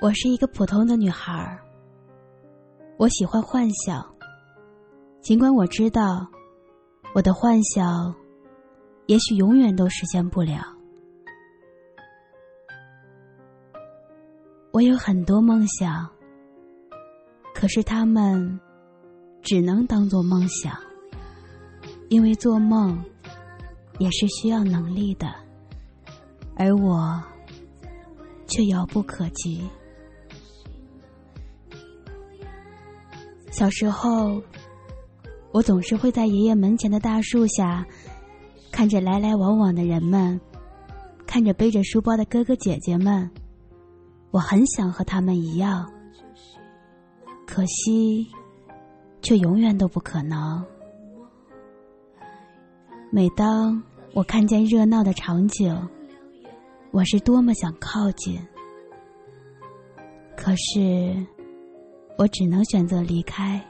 我是一个普通的女孩儿，我喜欢幻想。尽管我知道，我的幻想也许永远都实现不了。我有很多梦想，可是他们只能当做梦想，因为做梦也是需要能力的，而我却遥不可及。小时候，我总是会在爷爷门前的大树下，看着来来往往的人们，看着背着书包的哥哥姐姐们，我很想和他们一样，可惜，却永远都不可能。每当我看见热闹的场景，我是多么想靠近，可是。我只能选择离开，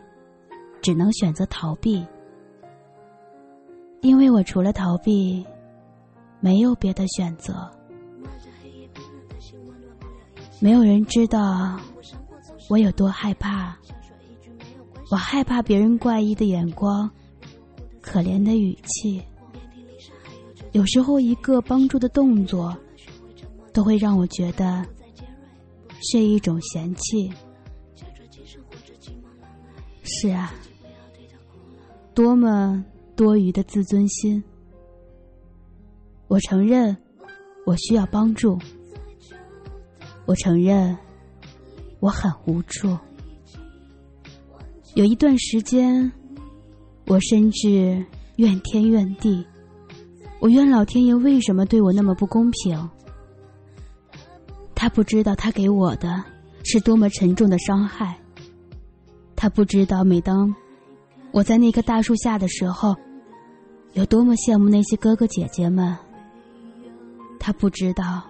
只能选择逃避，因为我除了逃避，没有别的选择。没有人知道我有多害怕，我害怕别人怪异的眼光，可怜的语气，有时候一个帮助的动作，都会让我觉得是一种嫌弃。是啊，多么多余的自尊心！我承认，我需要帮助。我承认，我很无助。有一段时间，我甚至怨天怨地，我怨老天爷为什么对我那么不公平。他不知道，他给我的是多么沉重的伤害。他不知道，每当我在那棵大树下的时候，有多么羡慕那些哥哥姐姐们。他不知道，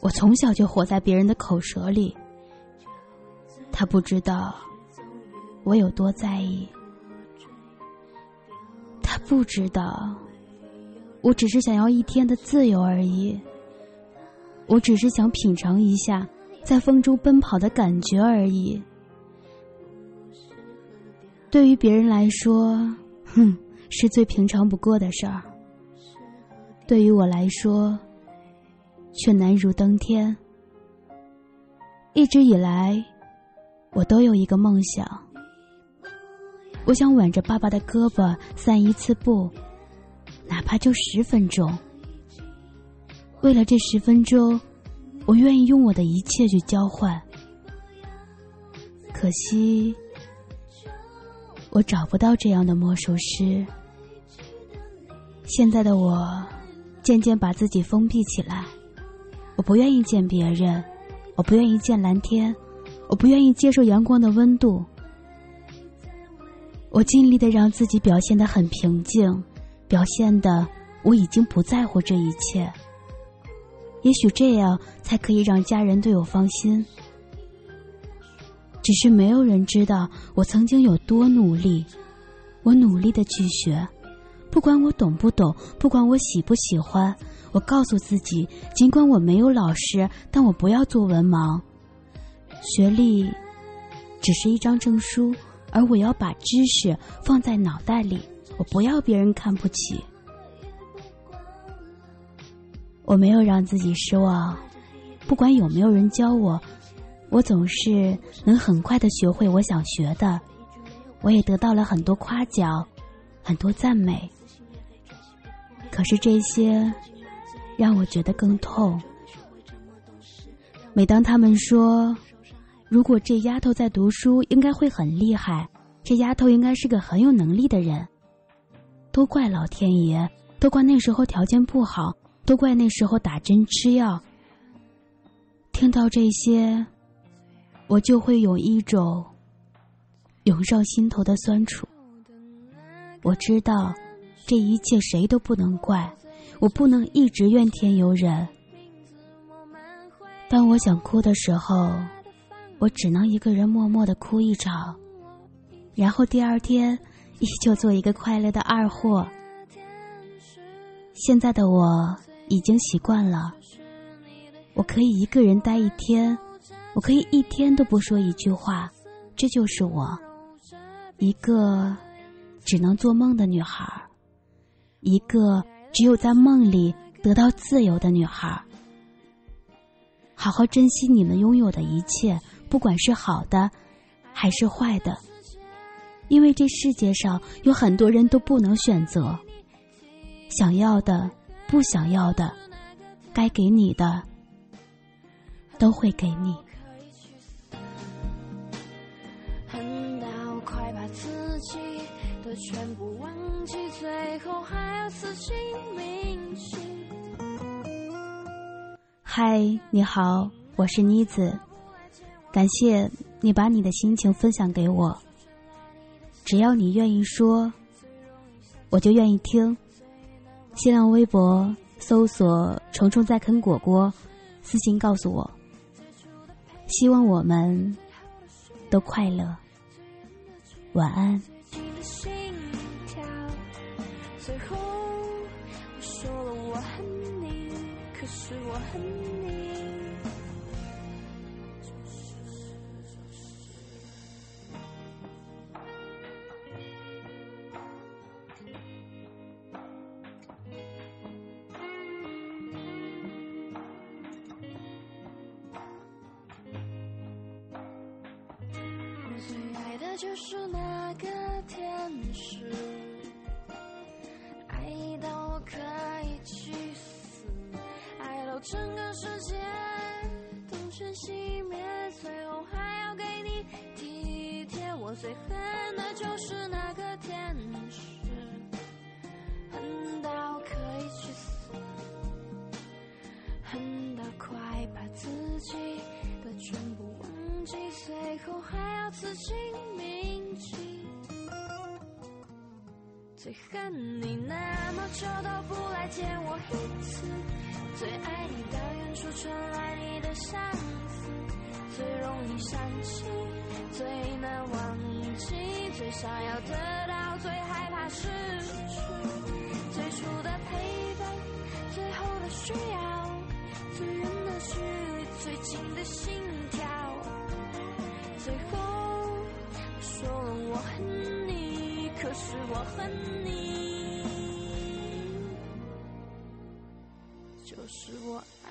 我从小就活在别人的口舌里。他不知道，我有多在意。他不知道，我只是想要一天的自由而已。我只是想品尝一下在风中奔跑的感觉而已。对于别人来说，哼，是最平常不过的事儿。对于我来说，却难如登天。一直以来，我都有一个梦想，我想挽着爸爸的胳膊散一次步，哪怕就十分钟。为了这十分钟，我愿意用我的一切去交换。可惜。我找不到这样的魔术师。现在的我，渐渐把自己封闭起来。我不愿意见别人，我不愿意见蓝天，我不愿意接受阳光的温度。我尽力的让自己表现的很平静，表现的我已经不在乎这一切。也许这样才可以让家人对我放心。只是没有人知道我曾经有多努力，我努力的去学，不管我懂不懂，不管我喜不喜欢，我告诉自己，尽管我没有老师，但我不要做文盲。学历只是一张证书，而我要把知识放在脑袋里，我不要别人看不起。我没有让自己失望，不管有没有人教我。我总是能很快的学会我想学的，我也得到了很多夸奖，很多赞美。可是这些让我觉得更痛。每当他们说，如果这丫头在读书，应该会很厉害，这丫头应该是个很有能力的人，都怪老天爷，都怪那时候条件不好，都怪那时候打针吃药。听到这些。我就会有一种涌上心头的酸楚。我知道这一切谁都不能怪，我不能一直怨天尤人。当我想哭的时候，我只能一个人默默的哭一场，然后第二天依旧做一个快乐的二货。现在的我已经习惯了，我可以一个人待一天。我可以一天都不说一句话，这就是我，一个只能做梦的女孩，一个只有在梦里得到自由的女孩。好好珍惜你们拥有的一切，不管是好的还是坏的，因为这世界上有很多人都不能选择，想要的、不想要的，该给你的都会给你。全部忘记，最后还要死心铭心。嗨，你好，我是妮子，感谢你把你的心情分享给我。只要你愿意说，我就愿意听。新浪微博搜索“虫虫在啃果果”，私信告诉我。希望我们都快乐，晚安。最后我说了我恨你可是我恨你。我最爱的就是那个天使。整个世界灯全熄灭，最后还要给你体贴。我最恨的就是那最恨你那么久都不来见我一次。最爱你到远处传来你的相思，最容易想起，最难忘记，最想要得到，最害怕失去。最初的陪伴，最后的需要，最远的距离，最近的心跳。最后我恨你。就是我爱。